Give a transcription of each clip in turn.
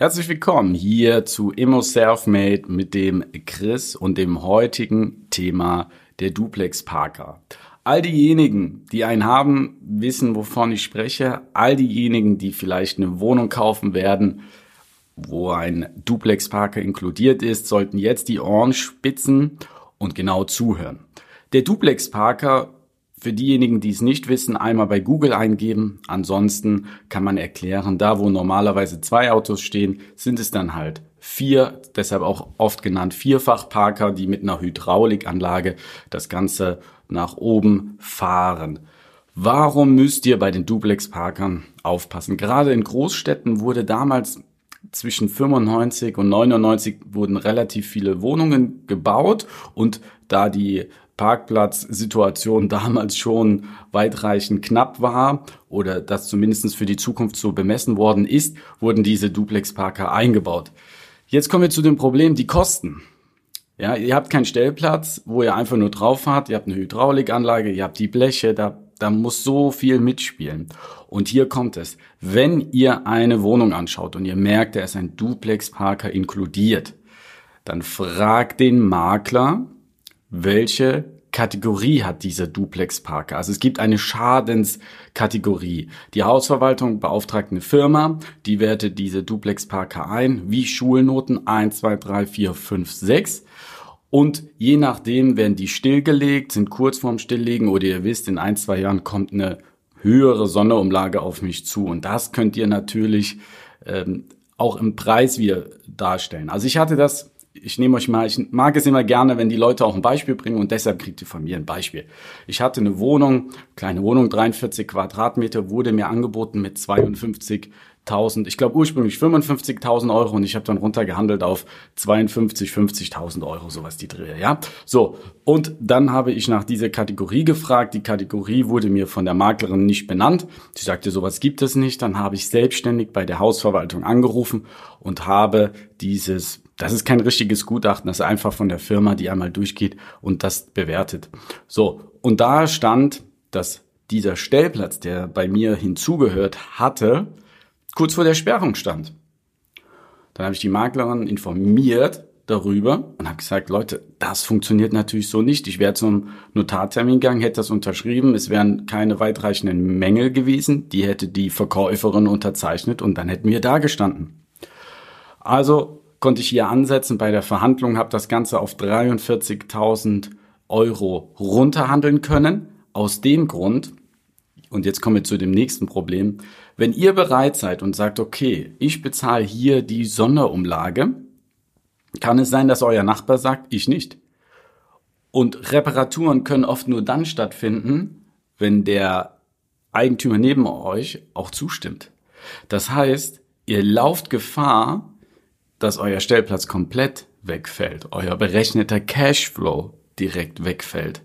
Herzlich willkommen hier zu Immo Selfmade mit dem Chris und dem heutigen Thema der Duplex Parker. All diejenigen, die einen haben, wissen, wovon ich spreche. All diejenigen, die vielleicht eine Wohnung kaufen werden, wo ein Duplex Parker inkludiert ist, sollten jetzt die Ohren spitzen und genau zuhören. Der Duplex Parker für diejenigen, die es nicht wissen, einmal bei Google eingeben. Ansonsten kann man erklären, da wo normalerweise zwei Autos stehen, sind es dann halt vier, deshalb auch oft genannt Vierfachparker, die mit einer Hydraulikanlage das Ganze nach oben fahren. Warum müsst ihr bei den Duplex-Parkern aufpassen? Gerade in Großstädten wurde damals zwischen 95 und 99 wurden relativ viele Wohnungen gebaut und da die Parkplatzsituation damals schon weitreichend knapp war oder das zumindest für die Zukunft so bemessen worden ist, wurden diese Duplex-Parker eingebaut. Jetzt kommen wir zu dem Problem, die Kosten. Ja, ihr habt keinen Stellplatz, wo ihr einfach nur drauf fahrt, ihr habt eine Hydraulikanlage, ihr habt die Bleche, da, da muss so viel mitspielen. Und hier kommt es. Wenn ihr eine Wohnung anschaut und ihr merkt, da ist ein Duplex-Parker inkludiert, dann fragt den Makler, welche Kategorie hat dieser Duplex Parker? Also es gibt eine Schadenskategorie. Die Hausverwaltung beauftragt eine Firma, die wertet diese Duplex Parker ein, wie Schulnoten 1, 2, 3, 4, 5, 6. Und je nachdem werden die stillgelegt, sind kurz vorm Stilllegen oder ihr wisst, in ein, zwei Jahren kommt eine höhere Sonderumlage auf mich zu. Und das könnt ihr natürlich ähm, auch im Preis wieder darstellen. Also ich hatte das ich nehme euch mal, ich mag es immer gerne, wenn die Leute auch ein Beispiel bringen und deshalb kriegt ihr von mir ein Beispiel. Ich hatte eine Wohnung, kleine Wohnung, 43 Quadratmeter, wurde mir angeboten mit 52.000, ich glaube ursprünglich 55.000 Euro und ich habe dann runtergehandelt auf 52, 50.000 Euro, sowas die Drehe, ja. So, und dann habe ich nach dieser Kategorie gefragt. Die Kategorie wurde mir von der Maklerin nicht benannt. Sie sagte, sowas gibt es nicht. Dann habe ich selbstständig bei der Hausverwaltung angerufen und habe dieses das ist kein richtiges Gutachten, das ist einfach von der Firma, die einmal durchgeht und das bewertet. So, und da stand, dass dieser Stellplatz, der bei mir hinzugehört hatte, kurz vor der Sperrung stand. Dann habe ich die Maklerin informiert darüber und habe gesagt, Leute, das funktioniert natürlich so nicht. Ich wäre zum Notartermin gegangen, hätte das unterschrieben, es wären keine weitreichenden Mängel gewesen, die hätte die Verkäuferin unterzeichnet und dann hätten wir da gestanden. Also konnte ich hier ansetzen bei der Verhandlung, habe das Ganze auf 43.000 Euro runterhandeln können. Aus dem Grund, und jetzt kommen wir zu dem nächsten Problem, wenn ihr bereit seid und sagt, okay, ich bezahle hier die Sonderumlage, kann es sein, dass euer Nachbar sagt, ich nicht. Und Reparaturen können oft nur dann stattfinden, wenn der Eigentümer neben euch auch zustimmt. Das heißt, ihr lauft Gefahr, dass euer Stellplatz komplett wegfällt, euer berechneter Cashflow direkt wegfällt.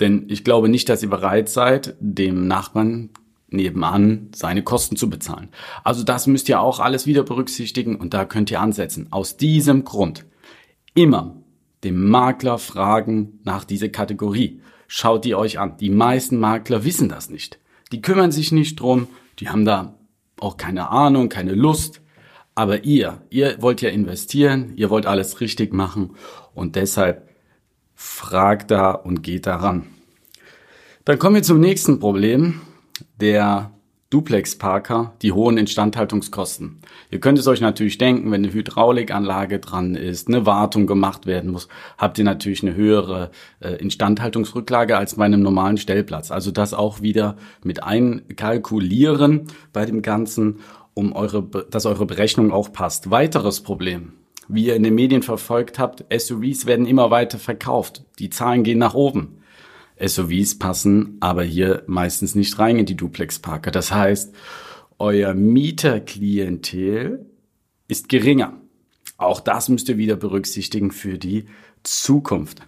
Denn ich glaube nicht, dass ihr bereit seid, dem Nachbarn nebenan seine Kosten zu bezahlen. Also das müsst ihr auch alles wieder berücksichtigen und da könnt ihr ansetzen. Aus diesem Grund immer dem Makler fragen nach dieser Kategorie. Schaut die euch an. Die meisten Makler wissen das nicht. Die kümmern sich nicht drum. Die haben da auch keine Ahnung, keine Lust. Aber ihr, ihr wollt ja investieren, ihr wollt alles richtig machen und deshalb fragt da und geht daran. Dann kommen wir zum nächsten Problem, der Duplex-Parker, die hohen Instandhaltungskosten. Ihr könnt es euch natürlich denken, wenn eine Hydraulikanlage dran ist, eine Wartung gemacht werden muss, habt ihr natürlich eine höhere äh, Instandhaltungsrücklage als bei einem normalen Stellplatz. Also das auch wieder mit einkalkulieren bei dem Ganzen um eure, dass eure Berechnung auch passt. Weiteres Problem. Wie ihr in den Medien verfolgt habt, SUVs werden immer weiter verkauft. Die Zahlen gehen nach oben. SUVs passen aber hier meistens nicht rein in die Duplex-Parker. Das heißt, euer Mieterklientel ist geringer. Auch das müsst ihr wieder berücksichtigen für die Zukunft.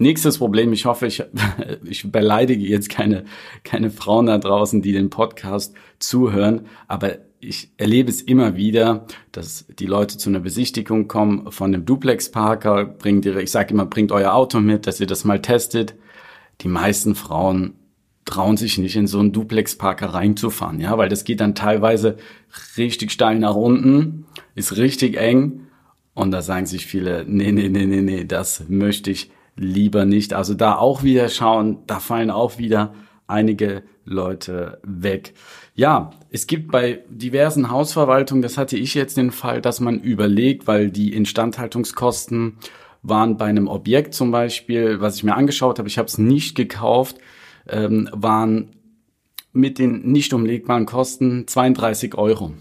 Nächstes Problem, ich hoffe, ich, ich beleidige jetzt keine, keine Frauen da draußen, die den Podcast zuhören, aber ich erlebe es immer wieder, dass die Leute zu einer Besichtigung kommen von einem Duplex-Parker, bringt ihre, ich sage immer, bringt euer Auto mit, dass ihr das mal testet. Die meisten Frauen trauen sich nicht in so einen Duplex-Parker reinzufahren, ja, weil das geht dann teilweise richtig steil nach unten, ist richtig eng und da sagen sich viele, nee, nee, nee, nee, nee, das möchte ich lieber nicht. Also da auch wieder schauen, da fallen auch wieder einige Leute weg. Ja, es gibt bei diversen Hausverwaltungen, das hatte ich jetzt den Fall, dass man überlegt, weil die Instandhaltungskosten waren bei einem Objekt zum Beispiel, was ich mir angeschaut habe, ich habe es nicht gekauft, ähm, waren mit den nicht umlegbaren Kosten 32 Euro.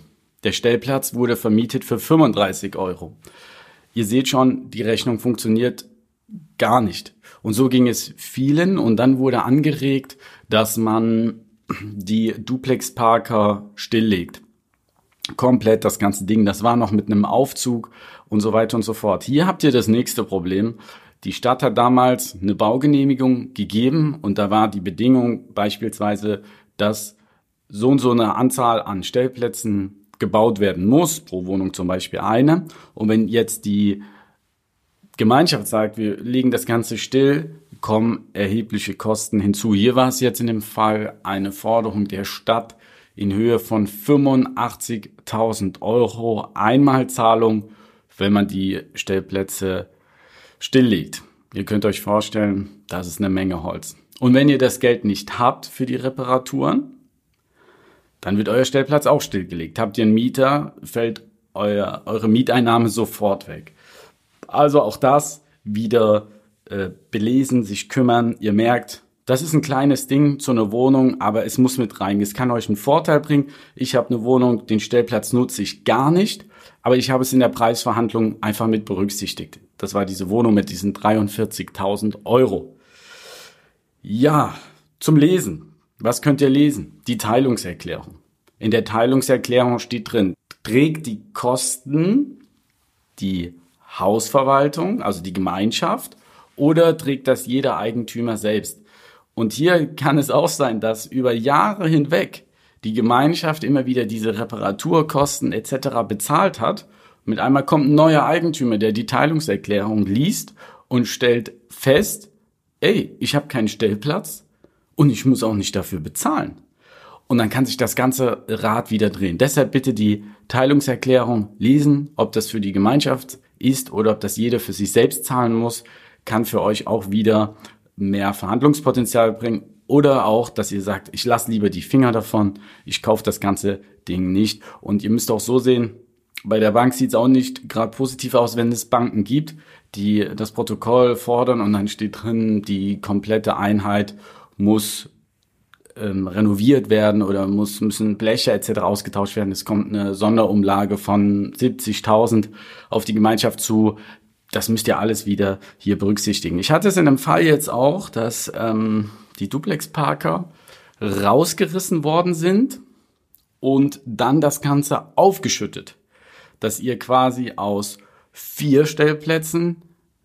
Der Stellplatz wurde vermietet für 35 Euro. Ihr seht schon, die Rechnung funktioniert gar nicht. Und so ging es vielen und dann wurde angeregt, dass man die Duplex Parker stilllegt. Komplett das ganze Ding. Das war noch mit einem Aufzug und so weiter und so fort. Hier habt ihr das nächste Problem. Die Stadt hat damals eine Baugenehmigung gegeben und da war die Bedingung beispielsweise, dass so und so eine Anzahl an Stellplätzen gebaut werden muss, pro Wohnung zum Beispiel eine. Und wenn jetzt die Gemeinschaft sagt, wir legen das Ganze still, kommen erhebliche Kosten hinzu. Hier war es jetzt in dem Fall eine Forderung der Stadt in Höhe von 85.000 Euro Einmalzahlung, wenn man die Stellplätze stilllegt. Ihr könnt euch vorstellen, das ist eine Menge Holz. Und wenn ihr das Geld nicht habt für die Reparaturen, dann wird euer Stellplatz auch stillgelegt. Habt ihr einen Mieter, fällt euer, eure Mieteinnahme sofort weg. Also auch das wieder äh, belesen, sich kümmern. Ihr merkt, das ist ein kleines Ding zu einer Wohnung, aber es muss mit rein. Es kann euch einen Vorteil bringen. Ich habe eine Wohnung, den Stellplatz nutze ich gar nicht, aber ich habe es in der Preisverhandlung einfach mit berücksichtigt. Das war diese Wohnung mit diesen 43.000 Euro. Ja, zum Lesen. Was könnt ihr lesen? Die Teilungserklärung. In der Teilungserklärung steht drin, trägt die Kosten, die Hausverwaltung, also die Gemeinschaft, oder trägt das jeder Eigentümer selbst? Und hier kann es auch sein, dass über Jahre hinweg die Gemeinschaft immer wieder diese Reparaturkosten etc. bezahlt hat. Mit einmal kommt ein neuer Eigentümer, der die Teilungserklärung liest und stellt fest, ey, ich habe keinen Stellplatz und ich muss auch nicht dafür bezahlen. Und dann kann sich das ganze Rad wieder drehen. Deshalb bitte die Teilungserklärung lesen, ob das für die Gemeinschaft ist oder ob das jeder für sich selbst zahlen muss, kann für euch auch wieder mehr Verhandlungspotenzial bringen oder auch, dass ihr sagt, ich lasse lieber die Finger davon, ich kaufe das ganze Ding nicht. Und ihr müsst auch so sehen, bei der Bank sieht es auch nicht gerade positiv aus, wenn es Banken gibt, die das Protokoll fordern und dann steht drin, die komplette Einheit muss ähm, renoviert werden oder muss, müssen Bleche etc. ausgetauscht werden. Es kommt eine Sonderumlage von 70.000 auf die Gemeinschaft zu. Das müsst ihr alles wieder hier berücksichtigen. Ich hatte es in einem Fall jetzt auch, dass ähm, die Duplex-Parker rausgerissen worden sind und dann das Ganze aufgeschüttet, dass ihr quasi aus vier Stellplätzen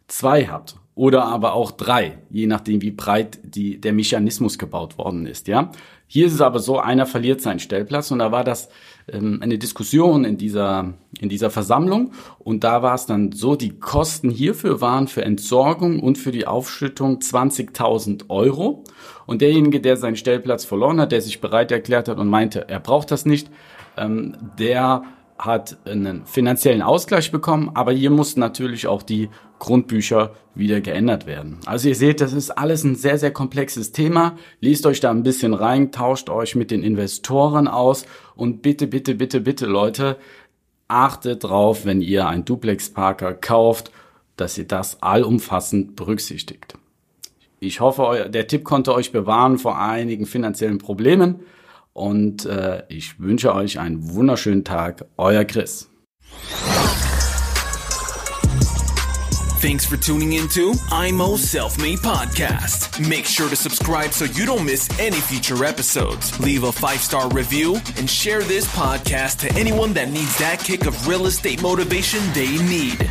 zwei habt oder aber auch drei, je nachdem wie breit die, der Mechanismus gebaut worden ist. Ja, hier ist es aber so, einer verliert seinen Stellplatz und da war das ähm, eine Diskussion in dieser in dieser Versammlung und da war es dann so, die Kosten hierfür waren für Entsorgung und für die Aufschüttung 20.000 Euro und derjenige, der seinen Stellplatz verloren hat, der sich bereit erklärt hat und meinte, er braucht das nicht, ähm, der hat einen finanziellen Ausgleich bekommen, aber hier mussten natürlich auch die Grundbücher wieder geändert werden. Also ihr seht, das ist alles ein sehr, sehr komplexes Thema. Lest euch da ein bisschen rein, tauscht euch mit den Investoren aus und bitte, bitte, bitte, bitte, Leute, achtet drauf, wenn ihr einen Duplex-Parker kauft, dass ihr das allumfassend berücksichtigt. Ich hoffe, der Tipp konnte euch bewahren vor einigen finanziellen Problemen und äh, ich wünsche euch einen wunderschönen Tag. Euer Chris. Thanks for tuning into IMO Self Made Podcast. Make sure to subscribe so you don't miss any future episodes. Leave a five star review and share this podcast to anyone that needs that kick of real estate motivation they need.